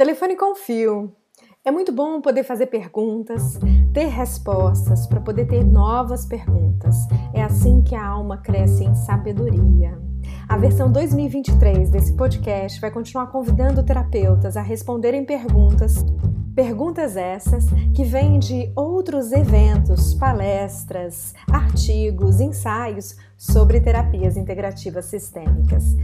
Telefone com fio. É muito bom poder fazer perguntas, ter respostas, para poder ter novas perguntas. É assim que a alma cresce em sabedoria. A versão 2023 desse podcast vai continuar convidando terapeutas a responderem perguntas. Perguntas essas que vêm de outros eventos, palestras, artigos, ensaios sobre terapias integrativas sistêmicas.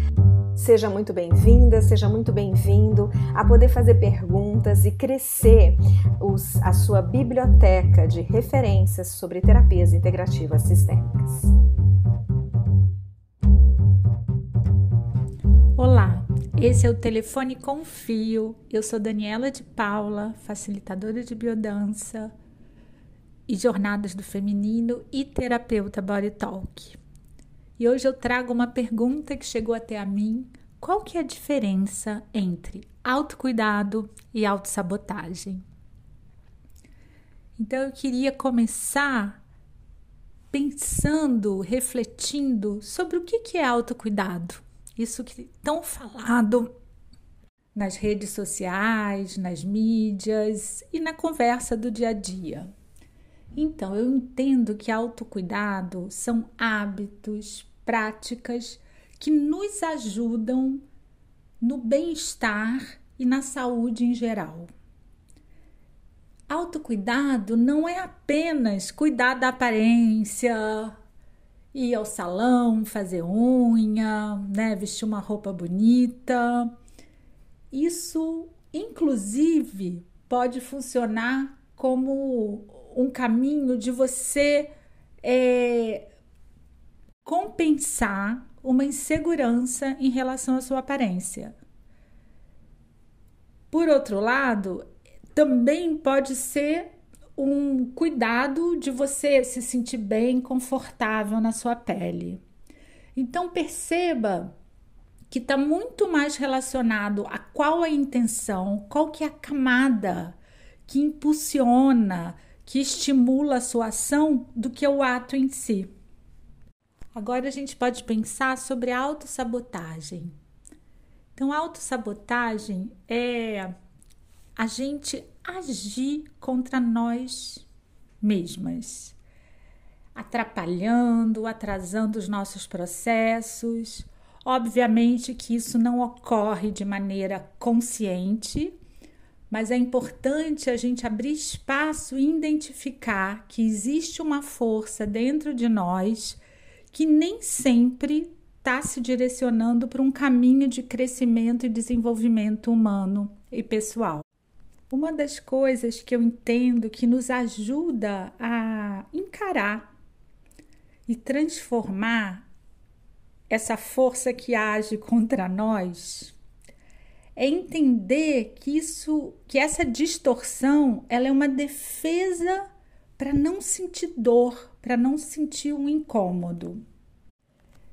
Seja muito bem-vinda, seja muito bem-vindo a poder fazer perguntas e crescer os, a sua biblioteca de referências sobre terapias integrativas sistêmicas. Olá, esse é o Telefone com Fio. Eu sou Daniela de Paula, facilitadora de biodança e jornadas do feminino e terapeuta Body Talk. E hoje eu trago uma pergunta que chegou até a mim. Qual que é a diferença entre autocuidado e autossabotagem? Então eu queria começar pensando, refletindo sobre o que, que é autocuidado. Isso que tão falado nas redes sociais, nas mídias e na conversa do dia a dia. Então, eu entendo que autocuidado são hábitos, práticas que nos ajudam no bem-estar e na saúde em geral. Autocuidado não é apenas cuidar da aparência, ir ao salão, fazer unha, né, vestir uma roupa bonita. Isso, inclusive, pode funcionar como um caminho de você é, compensar uma insegurança em relação à sua aparência. Por outro lado, também pode ser um cuidado de você se sentir bem, confortável na sua pele. Então perceba que está muito mais relacionado a qual a intenção, qual que é a camada que impulsiona, que estimula a sua ação do que o ato em si. Agora a gente pode pensar sobre a autossabotagem. Então, autossabotagem é a gente agir contra nós mesmas, atrapalhando, atrasando os nossos processos. Obviamente que isso não ocorre de maneira consciente, mas é importante a gente abrir espaço e identificar que existe uma força dentro de nós que nem sempre está se direcionando para um caminho de crescimento e desenvolvimento humano e pessoal. Uma das coisas que eu entendo que nos ajuda a encarar e transformar essa força que age contra nós é entender que isso, que essa distorção, ela é uma defesa para não sentir dor, para não sentir um incômodo.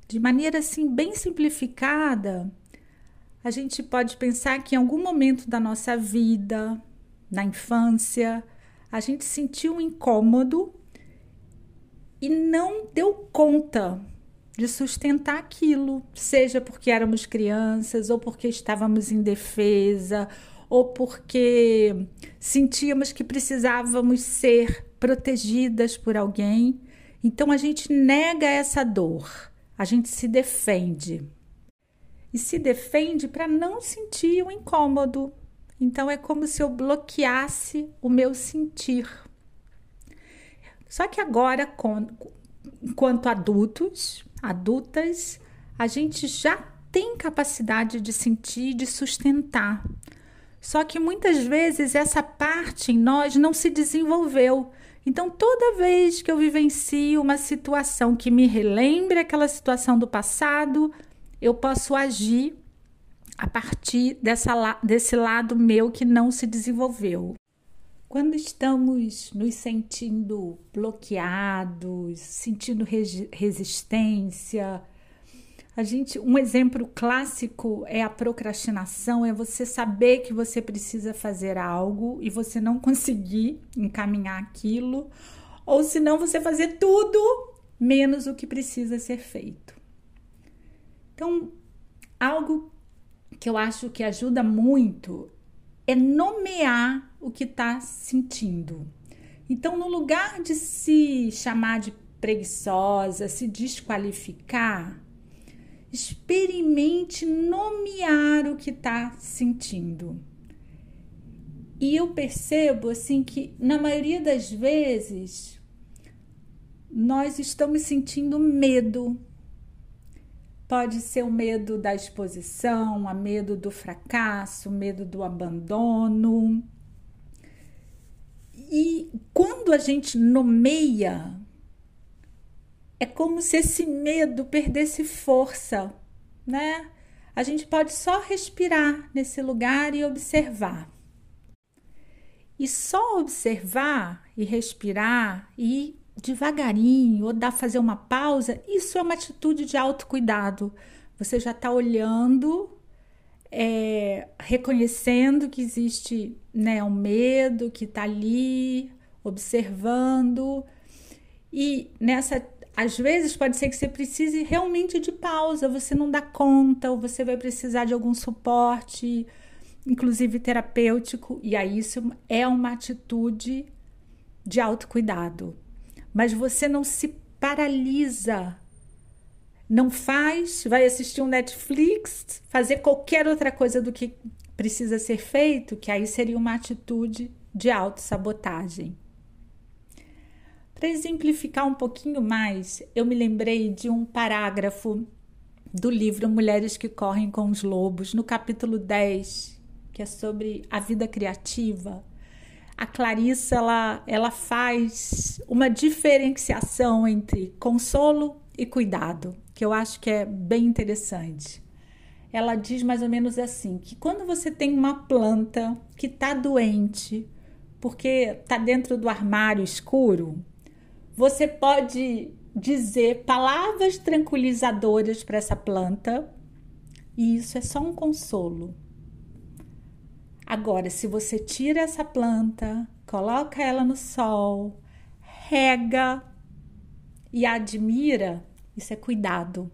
De maneira assim bem simplificada, a gente pode pensar que em algum momento da nossa vida, na infância, a gente sentiu um incômodo e não deu conta de sustentar aquilo, seja porque éramos crianças, ou porque estávamos em defesa, ou porque sentíamos que precisávamos ser protegidas por alguém. Então a gente nega essa dor, a gente se defende. E se defende para não sentir o incômodo. Então é como se eu bloqueasse o meu sentir. Só que agora, enquanto adultos, adultas, a gente já tem capacidade de sentir, de sustentar. Só que muitas vezes essa parte em nós não se desenvolveu. Então, toda vez que eu vivencio uma situação que me relembre aquela situação do passado, eu posso agir a partir dessa, desse lado meu que não se desenvolveu. Quando estamos nos sentindo bloqueados, sentindo resistência, a gente, um exemplo clássico é a procrastinação, é você saber que você precisa fazer algo e você não conseguir encaminhar aquilo, ou se não você fazer tudo menos o que precisa ser feito. Então, algo que eu acho que ajuda muito é nomear o que está sentindo. Então, no lugar de se chamar de preguiçosa, se desqualificar, experimente nomear o que está sentindo. E eu percebo assim que na maioria das vezes nós estamos sentindo medo. Pode ser o medo da exposição, o medo do fracasso, medo do abandono. E quando a gente nomeia, é como se esse medo perdesse força, né? A gente pode só respirar nesse lugar e observar. E só observar e respirar e devagarinho ou dar fazer uma pausa, isso é uma atitude de autocuidado. Você já está olhando, é, reconhecendo que existe né, um medo que está ali, observando. E nessa, às vezes pode ser que você precise realmente de pausa, você não dá conta, ou você vai precisar de algum suporte, inclusive terapêutico, e aí isso é uma atitude de autocuidado mas você não se paralisa. Não faz, vai assistir um Netflix, fazer qualquer outra coisa do que precisa ser feito, que aí seria uma atitude de autossabotagem. Para exemplificar um pouquinho mais, eu me lembrei de um parágrafo do livro Mulheres que Correm com os Lobos, no capítulo 10, que é sobre a vida criativa a Clarissa ela, ela faz uma diferenciação entre consolo e cuidado, que eu acho que é bem interessante. Ela diz mais ou menos assim: que quando você tem uma planta que está doente, porque está dentro do armário escuro, você pode dizer palavras tranquilizadoras para essa planta, e isso é só um consolo. Agora, se você tira essa planta, coloca ela no sol, rega e admira, isso é cuidado.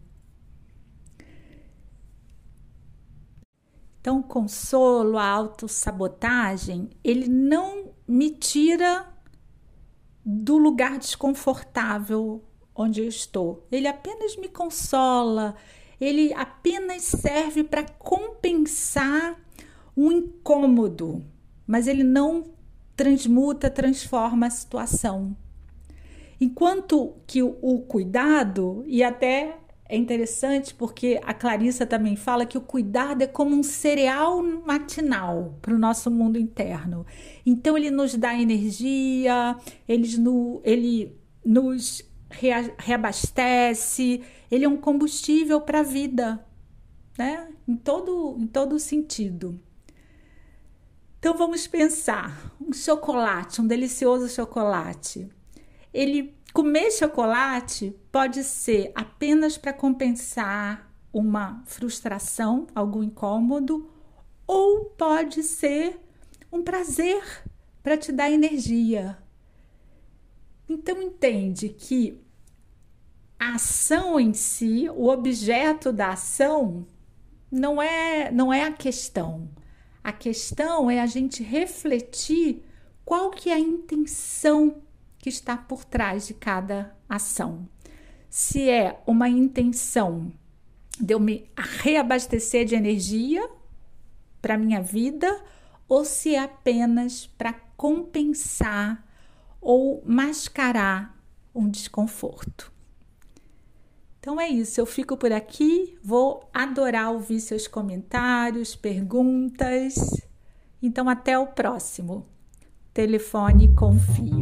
Então, o consolo, a autossabotagem, ele não me tira do lugar desconfortável onde eu estou. Ele apenas me consola, ele apenas serve para compensar um incômodo, mas ele não transmuta, transforma a situação. Enquanto que o, cuidado, e até é interessante porque a Clarissa também fala que o cuidado é como um cereal matinal para o nosso mundo interno. Então ele nos dá energia, ele, no, ele nos reabastece, ele é um combustível para a vida, né? Em todo, em todo sentido. Então vamos pensar, um chocolate, um delicioso chocolate. Ele comer chocolate pode ser apenas para compensar uma frustração, algum incômodo, ou pode ser um prazer para te dar energia. Então entende que a ação em si, o objeto da ação não é não é a questão. A questão é a gente refletir qual que é a intenção que está por trás de cada ação. Se é uma intenção de eu me reabastecer de energia para minha vida ou se é apenas para compensar ou mascarar um desconforto. Então é isso, eu fico por aqui, vou adorar ouvir seus comentários, perguntas. Então até o próximo. Telefone Confio.